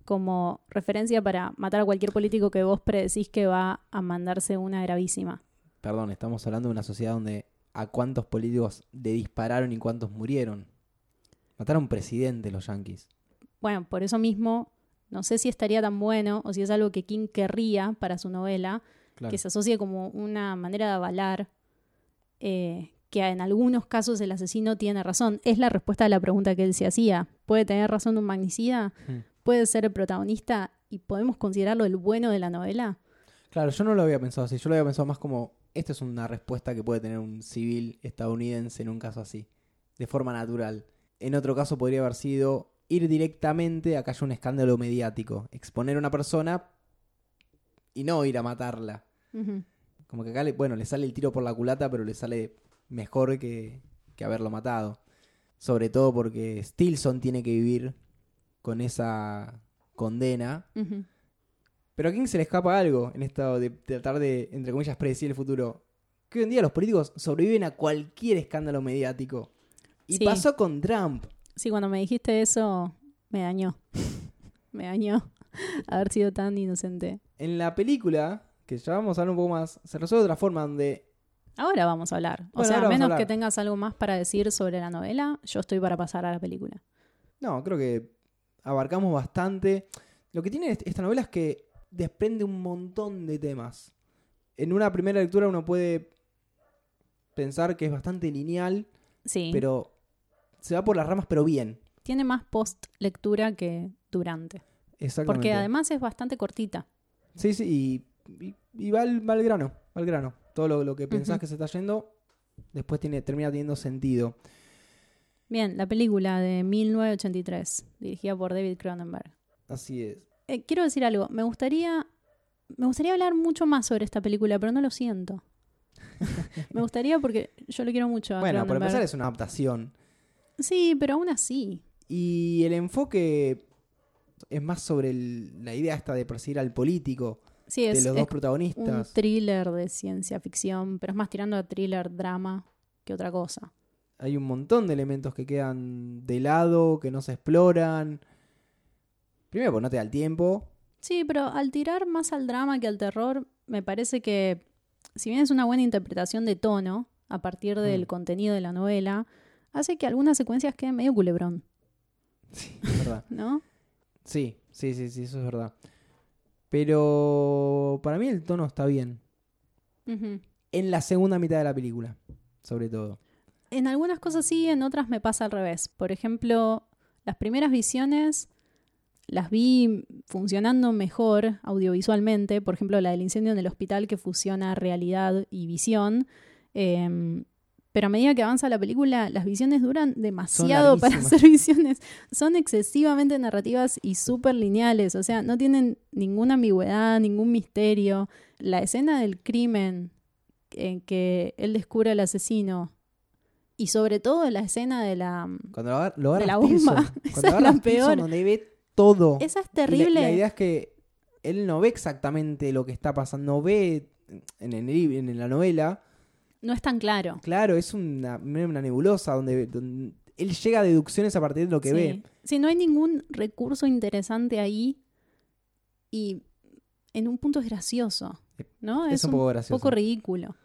como referencia para matar a cualquier político que vos predecís que va a mandarse una gravísima? Perdón, estamos hablando de una sociedad donde a cuántos políticos le dispararon y cuántos murieron. Mataron presidente los yanquis. Bueno, por eso mismo, no sé si estaría tan bueno o si es algo que King querría para su novela, Claro. que se asocie como una manera de avalar eh, que en algunos casos el asesino tiene razón. Es la respuesta a la pregunta que él se hacía. ¿Puede tener razón un magnicida? Hmm. ¿Puede ser el protagonista y podemos considerarlo el bueno de la novela? Claro, yo no lo había pensado así. Yo lo había pensado más como, esta es una respuesta que puede tener un civil estadounidense en un caso así, de forma natural. En otro caso podría haber sido ir directamente a que haya un escándalo mediático, exponer a una persona y no ir a matarla. Como que acá, le, bueno, le sale el tiro por la culata, pero le sale mejor que, que haberlo matado. Sobre todo porque Stilson tiene que vivir con esa condena. Pero a King se le escapa algo en esto de tratar de, entre comillas, predecir el futuro. Que hoy en día los políticos sobreviven a cualquier escándalo mediático. Y Sí. pasó con Trump. Sí, cuando me dijiste eso, me dañó. me dañó haber sido tan inocente. En la película, que ya vamos a hablar un poco más, se resuelve de otra forma donde Ahora vamos a hablar. O Bueno, sea, a menos que tengas algo más para decir sobre la novela, yo estoy para pasar a la película. No, creo que abarcamos bastante. Lo que tiene est- esta novela es que desprende un montón de temas. En una primera lectura uno puede pensar que es bastante lineal, Sí. pero se va por las ramas, pero bien. Tiene más post lectura que durante. Exactamente. Porque además es bastante cortita. Sí, sí, y, y- y va, al, va al grano, va al grano. Todo lo, lo que pensás que se está yendo, después tiene, termina teniendo sentido. Bien, la película de 1983, dirigida por David Cronenberg. Así es. Eh, quiero decir algo, me gustaría, me gustaría hablar mucho más sobre esta película, pero no lo siento. me gustaría porque yo lo quiero mucho a Bueno, por empezar es una adaptación. Sí, pero aún así. Y el enfoque es más sobre el- la idea esta de perseguir al político. Sí, de los es dos un protagonistas. thriller de ciencia ficción, pero es más tirando a thriller, drama que otra cosa. Hay un montón de elementos que quedan de lado, que no se exploran. Primero, porque no te da el tiempo. Sí, pero al tirar más al drama que al terror, me parece que, si bien es una buena interpretación de tono, a partir del Mm. contenido de la novela, hace que algunas secuencias queden medio culebrón, Sí, es verdad. ¿no? Sí, sí, sí, sí, eso es verdad. Pero para mí el tono está bien. En la segunda mitad de la película, sobre todo. En algunas cosas sí, en otras me pasa al revés. Por ejemplo, las primeras visiones las vi funcionando mejor audiovisualmente. Por ejemplo, la del incendio en el hospital que fusiona realidad y visión. Em, pero a medida que avanza la película, las visiones duran demasiado para hacer visiones. Son excesivamente narrativas y súper lineales. O sea, no tienen ninguna ambigüedad, ningún misterio. La escena del crimen en que él descubre al asesino y sobre todo la escena de la... Cuando lo agar- lo De la agarra bomba. Esa Cuando es agarra la peor. donde ve todo. Esa es la- terrible. La, idea es que él no ve exactamente lo que está pasando. No ve en, el lib- en la novela. No es tan claro. Claro, es una, una nebulosa donde, donde él llega a deducciones a partir de lo que sí. ve. Sí, no hay ningún recurso interesante ahí y en un punto es gracioso, ¿no? Es, un poco gracioso. poco ridículo.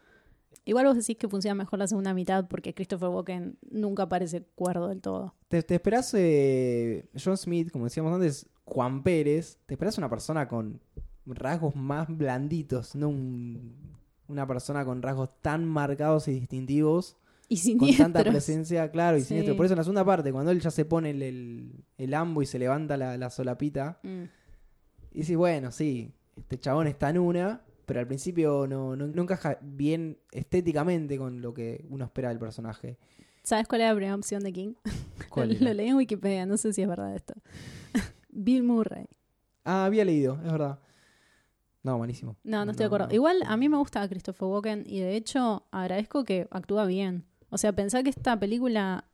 Igual vos decís que funciona mejor la segunda mitad porque Christopher Walken nunca parece cuerdo del todo. Te, te esperás eh, John Smith, como decíamos antes, Juan Pérez. Te esperás una persona con rasgos más blanditos, no un- una persona con rasgos tan marcados y distintivos. Y con siniestros. tanta presencia, claro, y Sí. siniestro. Por eso en la segunda parte, cuando él ya se pone el, el, el ambo y se levanta la, la solapita, Mm. y dices, bueno, sí, este chabón está en una, pero al principio no, no, no encaja bien estéticamente con lo que uno espera del personaje. ¿Sabes cuál es la primera opción de King? ¿Cuál lo, era? lo leí en Wikipedia, no sé si es verdad esto. Bill Murray. Ah, había leído, es verdad. No, buenísimo. No, no estoy de acuerdo. Igual a mí me gusta Christopher Walken y de hecho agradezco que actúa bien. O sea, pensar que esta película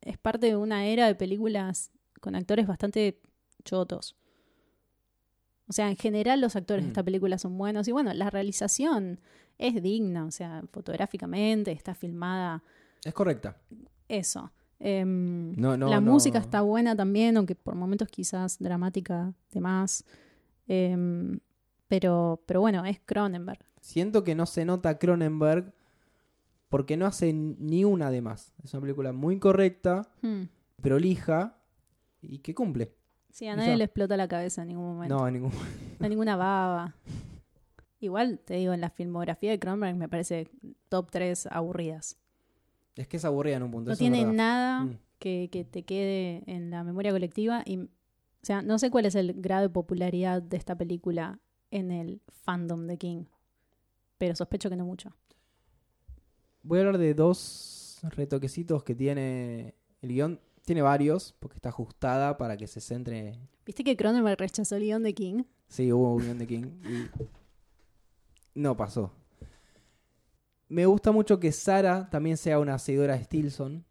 es parte de una era de películas con actores bastante chotos. O sea, en general los actores de Mm. esta película son buenos y bueno, la realización es digna, o sea, fotográficamente está filmada Es correcta. eso. Em, No, no, la no. música está buena también, aunque por momentos quizás dramática de más. Em, pero, pero bueno, es Cronenberg. Siento que no se nota Cronenberg porque no hace ni una de más. Es una película muy correcta, Hmm. prolija y que cumple. Sí, a nadie le explota la cabeza en ningún momento. No, en ningún No hay ninguna baba. Igual, te digo, en la filmografía de Cronenberg me parece top 3 aburridas. Es que es aburrida en un punto. No tiene nada Mm. que, que te quede en la memoria colectiva. Y, o sea, no sé cuál es el grado de popularidad de esta película en el fandom de King. Pero sospecho que no mucho. Voy a hablar de dos retoquecitos que tiene el guion. Tiene varios, porque está ajustada para que se centre. ¿Viste que Cronenberg rechazó el guion de King? Sí, hubo un guion de King. Y no pasó. Me gusta mucho que Sara también sea una seguidora de Stilson.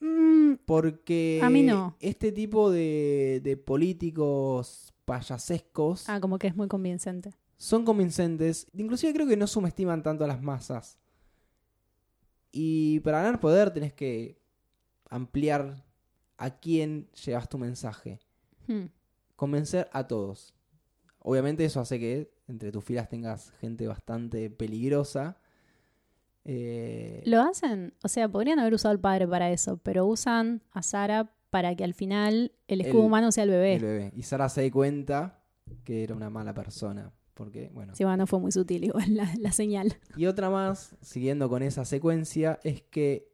Mm, Porque A mí no. este tipo de, de políticos payasescos ah, como que es muy convincente. son convincentes. Inclusive creo que no subestiman tanto a las masas. Y para ganar poder tenés que ampliar a quién llevas tu mensaje. Hmm. Convencer a todos. Obviamente eso hace que entre tus filas tengas gente bastante peligrosa. Eh, Lo hacen, o sea, podrían haber usado al padre para eso, pero usan a Sara para que al final el escudo El- humano sea el bebé. el bebé. Y Sara se da cuenta que era una mala persona. Porque, bueno. Sí, bueno, no fue muy sutil igual la, la señal. Y otra más, siguiendo con esa secuencia, es que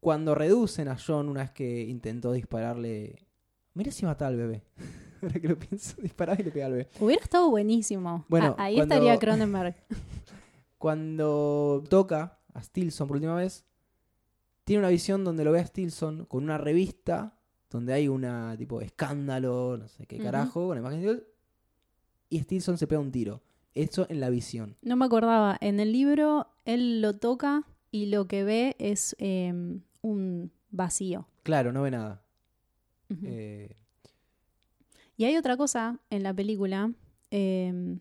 cuando reducen a John una vez que intentó dispararle. Mira si mataba al bebé. Ahora que lo pienso, disparaba y le pegaba al bebé. Hubiera estado buenísimo. Bueno, Ah, ahí cuando- estaría Cronenberg. Cuando toca a Stilson por última vez, tiene una visión donde lo ve a Stilson con una revista donde hay una tipo escándalo, no sé qué carajo, con la imagen de él, y Stilson se pega un tiro. Eso en la visión. No me acordaba. En el libro él lo toca y lo que ve es eh, un vacío. Claro, no ve nada. Eh, Y hay otra cosa en la película Eh,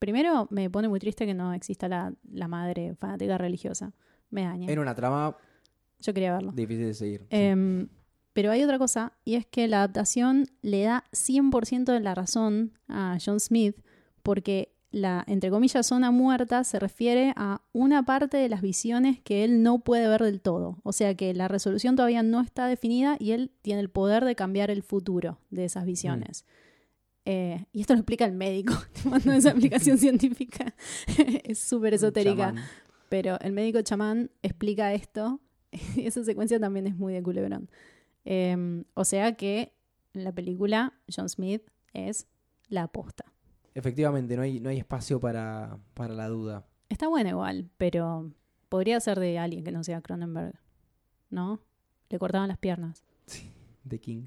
primero, me pone muy triste que no exista la, la madre fanática religiosa. Me daña. Era una trama Yo quería verlo. difícil de seguir. Em, pero hay otra cosa, y es que la adaptación le da 100% de la razón a John Smith, porque la, entre comillas, zona muerta se refiere a una parte de las visiones que él no puede ver del todo. O sea que la resolución todavía no está definida y él tiene el poder de cambiar el futuro de esas visiones. Eh, y esto lo explica el médico, no esa aplicación científica. es súper esotérica. Chamán. Pero el médico chamán explica esto. Y esa secuencia también es muy de culebrón. Eh, o sea que en la película John Smith es la aposta. Efectivamente, no hay, no hay espacio para, para la duda. Está buena igual, pero podría ser de alguien que no sea Cronenberg. ¿No? Le cortaban las piernas. de King.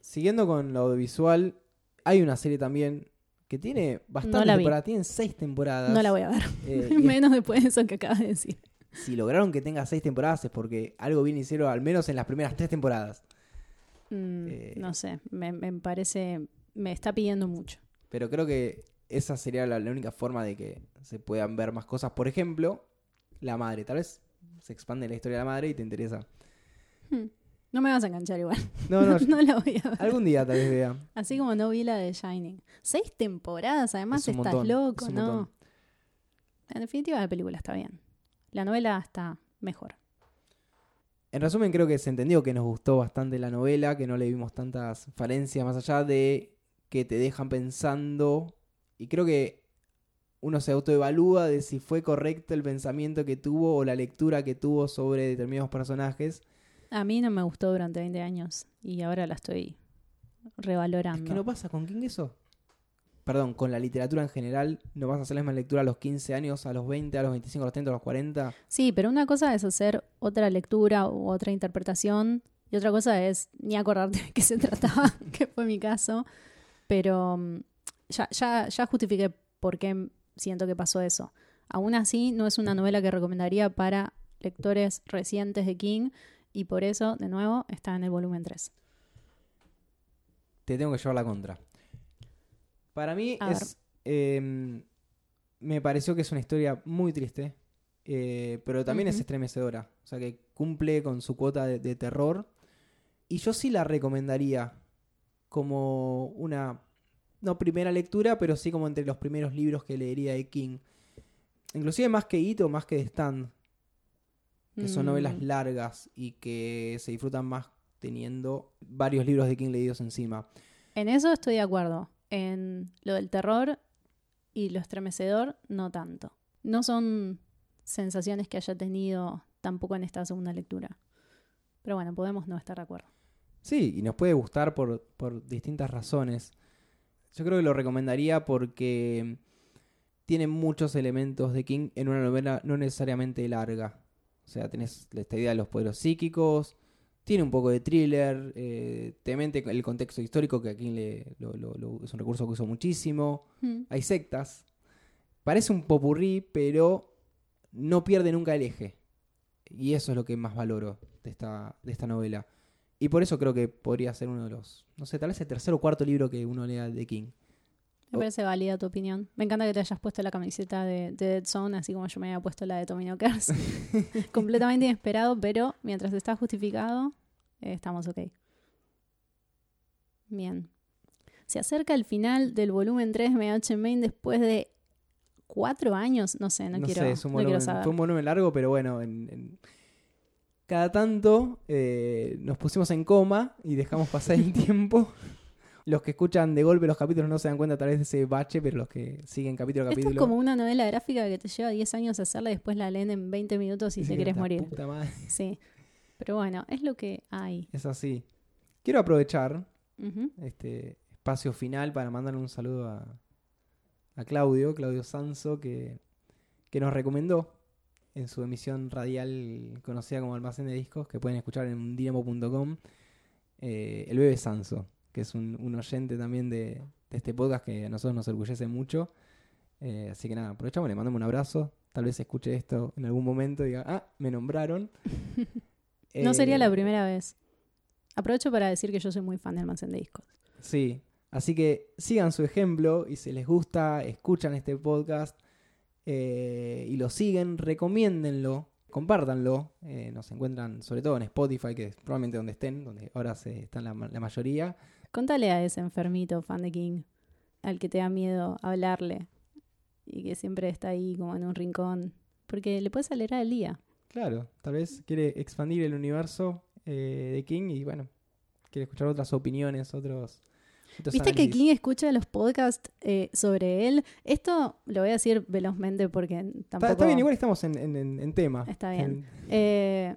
Siguiendo con lo audiovisual, hay una serie también que tiene bastantes la vi. temporadas, tienen seis temporadas. No la voy a ver. Eh, Menos después de eso que acabas de decir. si lograron que tenga seis temporadas es porque algo bien hicieron, al menos en las primeras tres temporadas. Mm, Eh. No sé, me, me parece. Me está pidiendo mucho. Pero creo que esa sería la, la única forma de que se puedan ver más cosas. Por ejemplo, la madre. Tal vez se expande la historia de la madre y te interesa. Hmm. No me vas a enganchar igual. No, no, no la voy a ver. algún día tal vez vea. Así como no vi la de Shining. Seis temporadas, además Es estás montón, loco, es ¿no? montón. En definitiva, la película está bien. La novela está mejor. En resumen, creo que se entendió que nos gustó bastante la novela, que no le vimos tantas falencias más allá de que te dejan pensando. Y creo que uno se autoevalúa de si fue correcto el pensamiento que tuvo o la lectura que tuvo sobre determinados personajes. A mí no me gustó durante 20 años y ahora la estoy revalorando. Es que no pasa con King eso. Perdón, con la literatura en general, no vas a hacer la misma lectura a los 15 años, a los 20, a los 25, a los 30, a los 40. Sí, pero una cosa es hacer otra lectura u otra interpretación y otra cosa es ni acordarte de qué se trataba, que fue mi caso. Pero mm, ya, ya, ya justifiqué por qué siento que pasó eso. Aún así, no es una novela que recomendaría para lectores recientes de King y por eso, de nuevo, está en el volumen 3. te tengo que llevar la contra. Para mí A es. eh, me pareció que es una historia muy triste. eh, pero también es estremecedora. O sea que cumple con su cuota de, de terror. Y yo sí la recomendaría como una. No primera lectura, pero sí como entre los primeros libros que leería de King. Inclusive más que Ito, más que de Stand. Que son novelas Mm, largas y que se disfrutan más teniendo varios libros de King leídos encima. En eso estoy de acuerdo. En lo del terror y lo estremecedor, no tanto. No son sensaciones que haya tenido tampoco en esta segunda lectura. Pero bueno, podemos no estar de acuerdo. Sí, y nos puede gustar por, por distintas razones. Yo creo que lo recomendaría porque tiene muchos elementos de King en una novela no necesariamente larga. O sea, tenés esta idea de los poderes psíquicos, tiene un poco de thriller, eh, te mente el contexto histórico que a King le, lo- lo- lo- es un recurso que usó muchísimo. Mm. Hay sectas. Parece un popurrí, pero no pierde nunca el eje. Y eso es lo que más valoro de esta, de esta novela. Y por eso creo que podría ser uno de los, no sé, tal vez el tercer o cuarto libro que uno lea de King. Me Oh. parece válida tu opinión. Me encanta que te hayas puesto la camiseta de, de Dead Zone, así como yo me había puesto la de Tommy Knockers. Completamente inesperado, pero mientras está justificado, eh, estamos ok. Bien. Se acerca el final del volumen 3 de MH Main después de cuatro años. No sé, no, No quiero, sé, es un no quiero volumen, saber. fue un volumen largo, pero bueno, en- en- cada tanto eh, nos pusimos en coma y dejamos pasar el tiempo. Los que escuchan de golpe los capítulos no se dan cuenta tal vez de ese bache, pero los que siguen capítulo a Esto capítulo... es como una novela gráfica que te lleva 10 años hacerla y después la leen en 20 minutos y te dicen, querés "Esta morir. puta madre". Sí. Pero bueno, es lo que hay. Es así. Quiero aprovechar este espacio final para mandarle un saludo a, a Claudio, Claudio Sanso, que, que nos recomendó en su emisión radial conocida como Almacén de Discos, que pueden escuchar en dinamo.com, eh, el bebé Sanso, que es un, un oyente también de, de este podcast que a nosotros nos orgullece mucho. Eh, así que nada, aprovechamos, le mandamos un abrazo. Tal vez escuche esto en algún momento y diga, ah, me nombraron. No sería Eh, la primera vez. Aprovecho para decir que yo soy muy fan del almacén de discos. Sí, Así que sigan su ejemplo y si les gusta, escuchan este podcast eh, y lo siguen, recomiéndenlo, compártanlo. Eh, nos encuentran sobre todo en Spotify, que es probablemente donde estén, donde ahora se están la, la mayoría. Contale a ese enfermito fan de King, al que te da miedo hablarle y que siempre está ahí como en un rincón, porque le puedes alegrar el día. Claro, tal vez quiere expandir el universo eh, de King y bueno, quiere escuchar otras opiniones, otros... otros Viste que. King escucha los podcasts eh, sobre él. Esto lo voy a decir velozmente porque tampoco... está bien, igual estamos en, en- en- en tema. Está bien. En- Eh,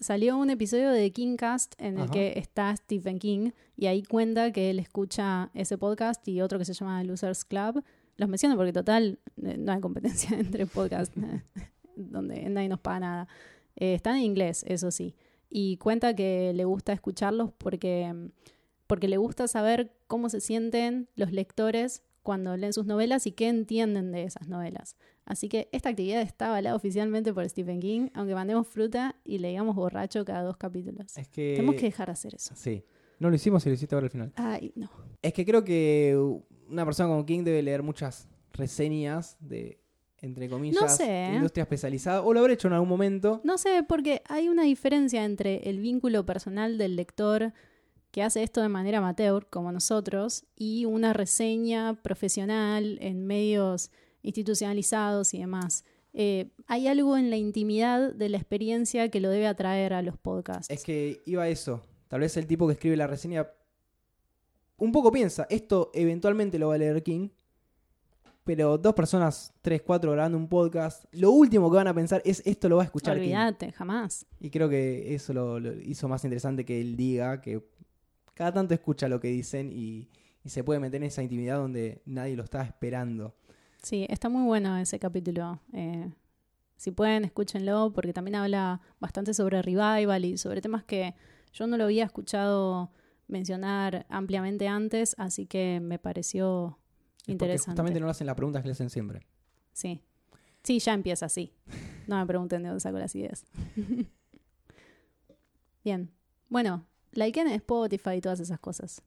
salió un episodio de Kingcast en el Ajá. que está Stephen King y ahí cuenta que él escucha ese podcast y otro que se llama Losers Club. Los menciono porque total eh, no hay competencia entre podcasts donde nadie nos paga nada. Eh, están en inglés, eso sí. Y cuenta que le gusta escucharlos porque, porque le gusta saber cómo se sienten los lectores cuando leen sus novelas y qué entienden de esas novelas. Así que esta actividad está avalada oficialmente por Stephen King, aunque mandemos fruta y le digamos borracho cada dos capítulos. es que... Tenemos que dejar de hacer eso. Sí. No lo hicimos y lo hiciste ahora al final. Ay, no. Es que creo que una persona como King debe leer muchas reseñas de, entre comillas, No sé, ¿eh? industria especializada. O lo habrá hecho en algún momento. No sé, porque hay una diferencia entre el vínculo personal del lector que hace esto de manera amateur, como nosotros, y una reseña profesional en medios institucionalizados y demás. Eh, hay algo en la intimidad de la experiencia que lo debe atraer a los podcasts. Es que iba a eso. Tal vez el tipo que escribe la reseña un poco piensa, esto eventualmente lo va a leer King. Pero dos personas, tres, cuatro grabando un podcast, lo último que van a pensar es esto lo va a escuchar. Olvídate, jamás. Y creo que eso lo, lo hizo más interesante que él diga, que cada tanto escucha lo que dicen y, y se puede meter en esa intimidad donde nadie lo está esperando. Sí, está muy bueno ese capítulo. Eh, si pueden, escúchenlo, porque también habla bastante sobre revival y sobre temas que yo no lo había escuchado mencionar ampliamente antes, así que me pareció Es interesante. justamente no hacen las preguntas que le hacen siempre. Sí. Sí, ya empieza así. No me pregunten de dónde saco las ideas. Bien. Bueno, likeen en Spotify y todas esas cosas.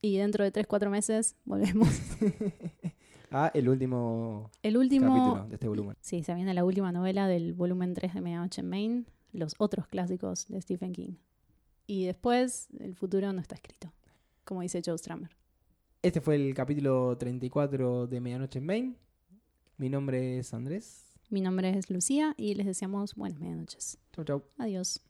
Y dentro de 3-4 meses volvemos. Ah, el último El último. capítulo de este volumen. Sí, se viene la última novela del volumen 3 de Medianoche en Maine, los otros clásicos de Stephen King. Y después, el futuro no está escrito, como dice Joe Stramer. Este fue el capítulo 34 de Medianoche en Maine. Mi nombre es Andrés. Mi nombre es Lucía y les deseamos buenas medianoches. Chau, chau. Adiós.